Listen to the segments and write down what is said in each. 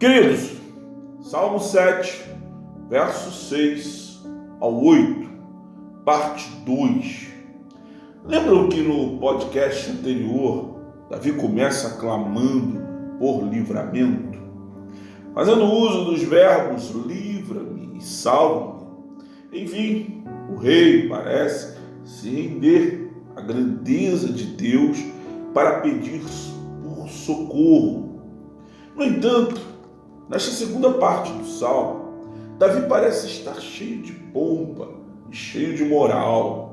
Queridos, Salmo 7, verso 6 ao 8, parte 2. Lembram que no podcast anterior, Davi começa clamando por livramento, fazendo uso dos verbos livra-me e salva-me. Enfim, o rei parece se render à grandeza de Deus para pedir por socorro. No entanto, nesta segunda parte do salmo, Davi parece estar cheio de pompa e cheio de moral.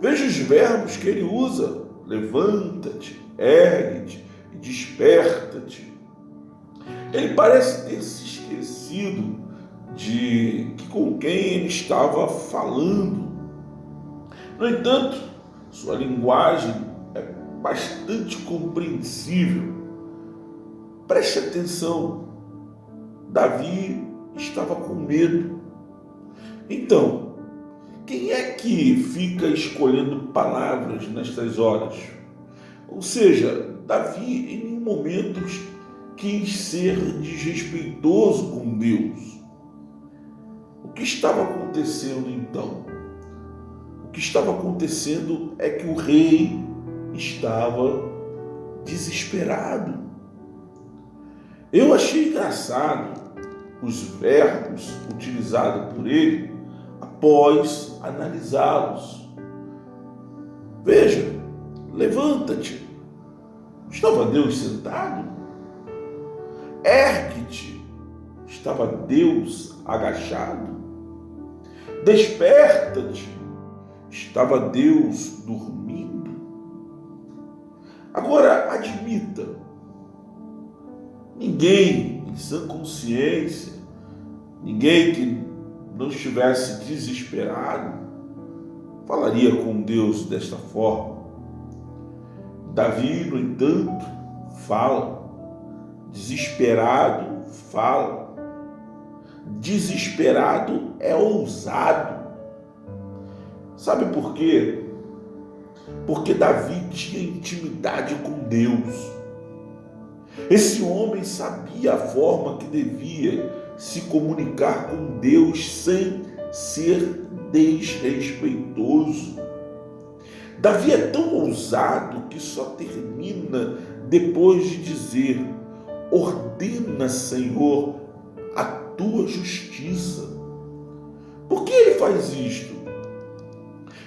Veja os verbos que ele usa: levanta-te, ergue-te e desperta-te. Ele parece ter se esquecido de que com quem ele estava falando. No entanto, sua linguagem é bastante compreensível. Preste atenção. Davi estava com medo. Então, quem é que fica escolhendo palavras nestas horas? Ou seja, Davi em nenhum momento quis ser desrespeitoso com Deus. O que estava acontecendo então? O que estava acontecendo é que o rei estava desesperado. Eu achei engraçado os verbos utilizados por ele após analisá-los. Veja, levanta-te. Estava Deus sentado? Ergue-te. Estava Deus agachado? Desperta-te. Estava Deus dormindo? Agora, admita, ninguém em sã consciência, ninguém que não estivesse desesperado, falaria com Deus desta forma. Davi, no entanto, fala, desesperado, fala. Desesperado é ousado. Sabe por quê? Porque Davi tinha intimidade com Deus. Esse homem sabia a forma que devia se comunicar com Deus sem ser desrespeitoso. Davi é tão ousado que só termina depois de dizer: Ordena, Senhor, a tua justiça. Por que ele faz isto?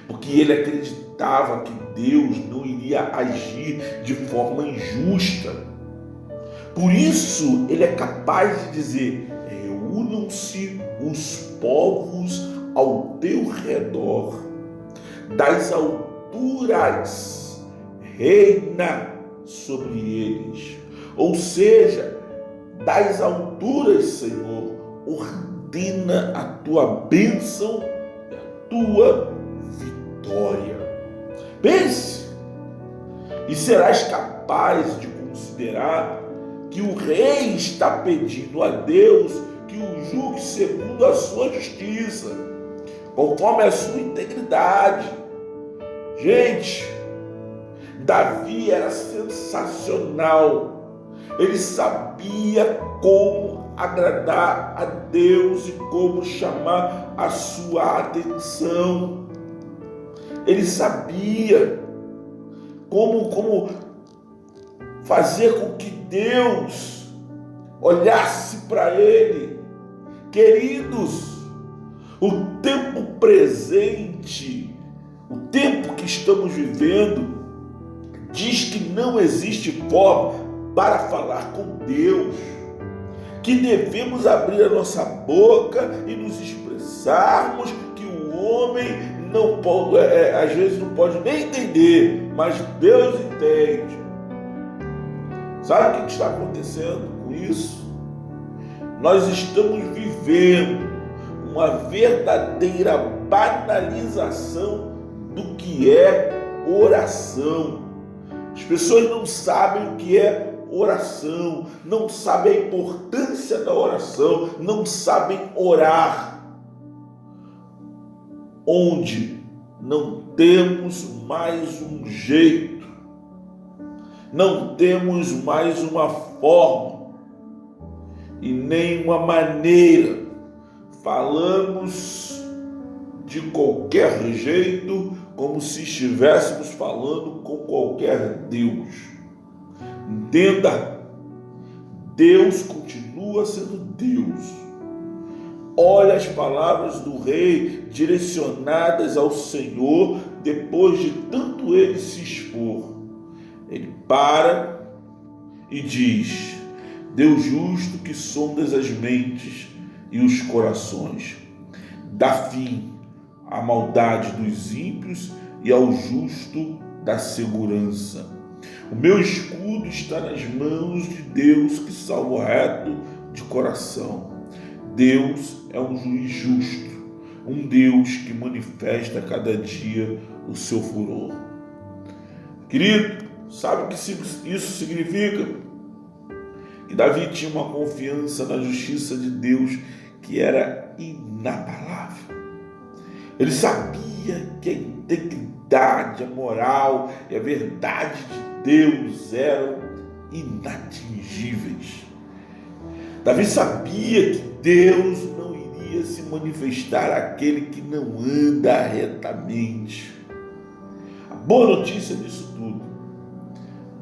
Porque ele acreditava que Deus não iria agir de forma injusta por isso, ele é capaz de dizer: reúnam-se os povos ao teu redor, das alturas, reina sobre eles. Ou seja, das alturas, Senhor, ordena a tua bênção e a tua vitória. Pense, e serás capaz de considerar que o rei está pedindo a Deus que o julgue segundo a sua justiça, conforme a sua integridade. Gente, Davi era sensacional. Ele sabia como agradar a Deus e como chamar a sua atenção. Ele sabia como, como fazer com que Deus olhasse para ele. Queridos, o tempo presente, o tempo que estamos vivendo, diz que não existe forma para falar com Deus, que devemos abrir a nossa boca e nos expressarmos que o homem não pode, é, é às vezes não pode nem entender, mas Deus entende. Sabe o que está acontecendo com isso? Nós estamos vivendo uma verdadeira banalização do que é oração. As pessoas não sabem o que é oração, não sabem a importância da oração, não sabem orar. Onde não temos mais um jeito não temos mais uma forma. e nenhuma maneira falamos de qualquer jeito, como se estivéssemos falando com qualquer Deus. Entenda, Deus continua sendo Deus. Olha as palavras do rei direcionadas ao Senhor depois de tanto ele se expor. Ele para e diz: Deus justo que sondas as mentes e os corações, dá fim à maldade dos ímpios e ao justo da segurança. O meu escudo está nas mãos de Deus que salva o reto de coração. Deus é um juiz justo, um Deus que manifesta a cada dia o seu furor. Querido, sabe o que isso significa? Que Davi tinha uma confiança na justiça de Deus que era inabalável. Ele sabia que a integridade, a moral e a verdade de Deus eram inatingíveis. Davi sabia que Deus não iria se manifestar àquele que não anda retamente. A boa notícia disso tudo,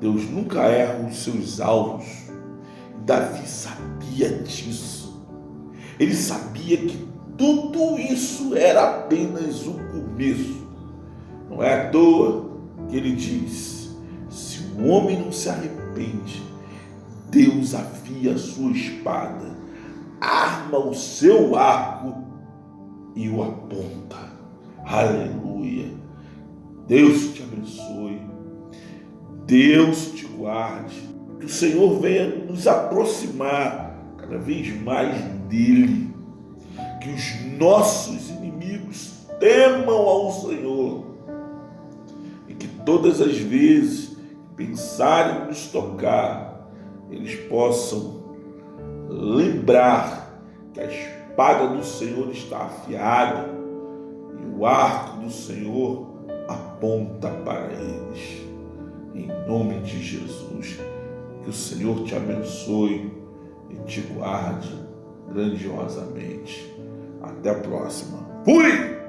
Deus nunca erra os seus alvos. Davi sabia disso. Ele sabia que tudo isso era apenas o começo. Não é à toa que ele diz: se o homem não se arrepende, Deus afia a sua espada, arma o seu arco e o aponta. Aleluia. Deus te abençoe. Deus te guarde. Que o Senhor venha nos aproximar cada vez mais dele. Que os nossos inimigos temam ao Senhor. E que todas as vezes que pensarem nos tocar, eles possam lembrar que a espada do Senhor está afiada e o arco do Senhor aponta para eles. Em nome de Jesus, que o Senhor te abençoe e te guarde grandiosamente. Até a próxima. Fui!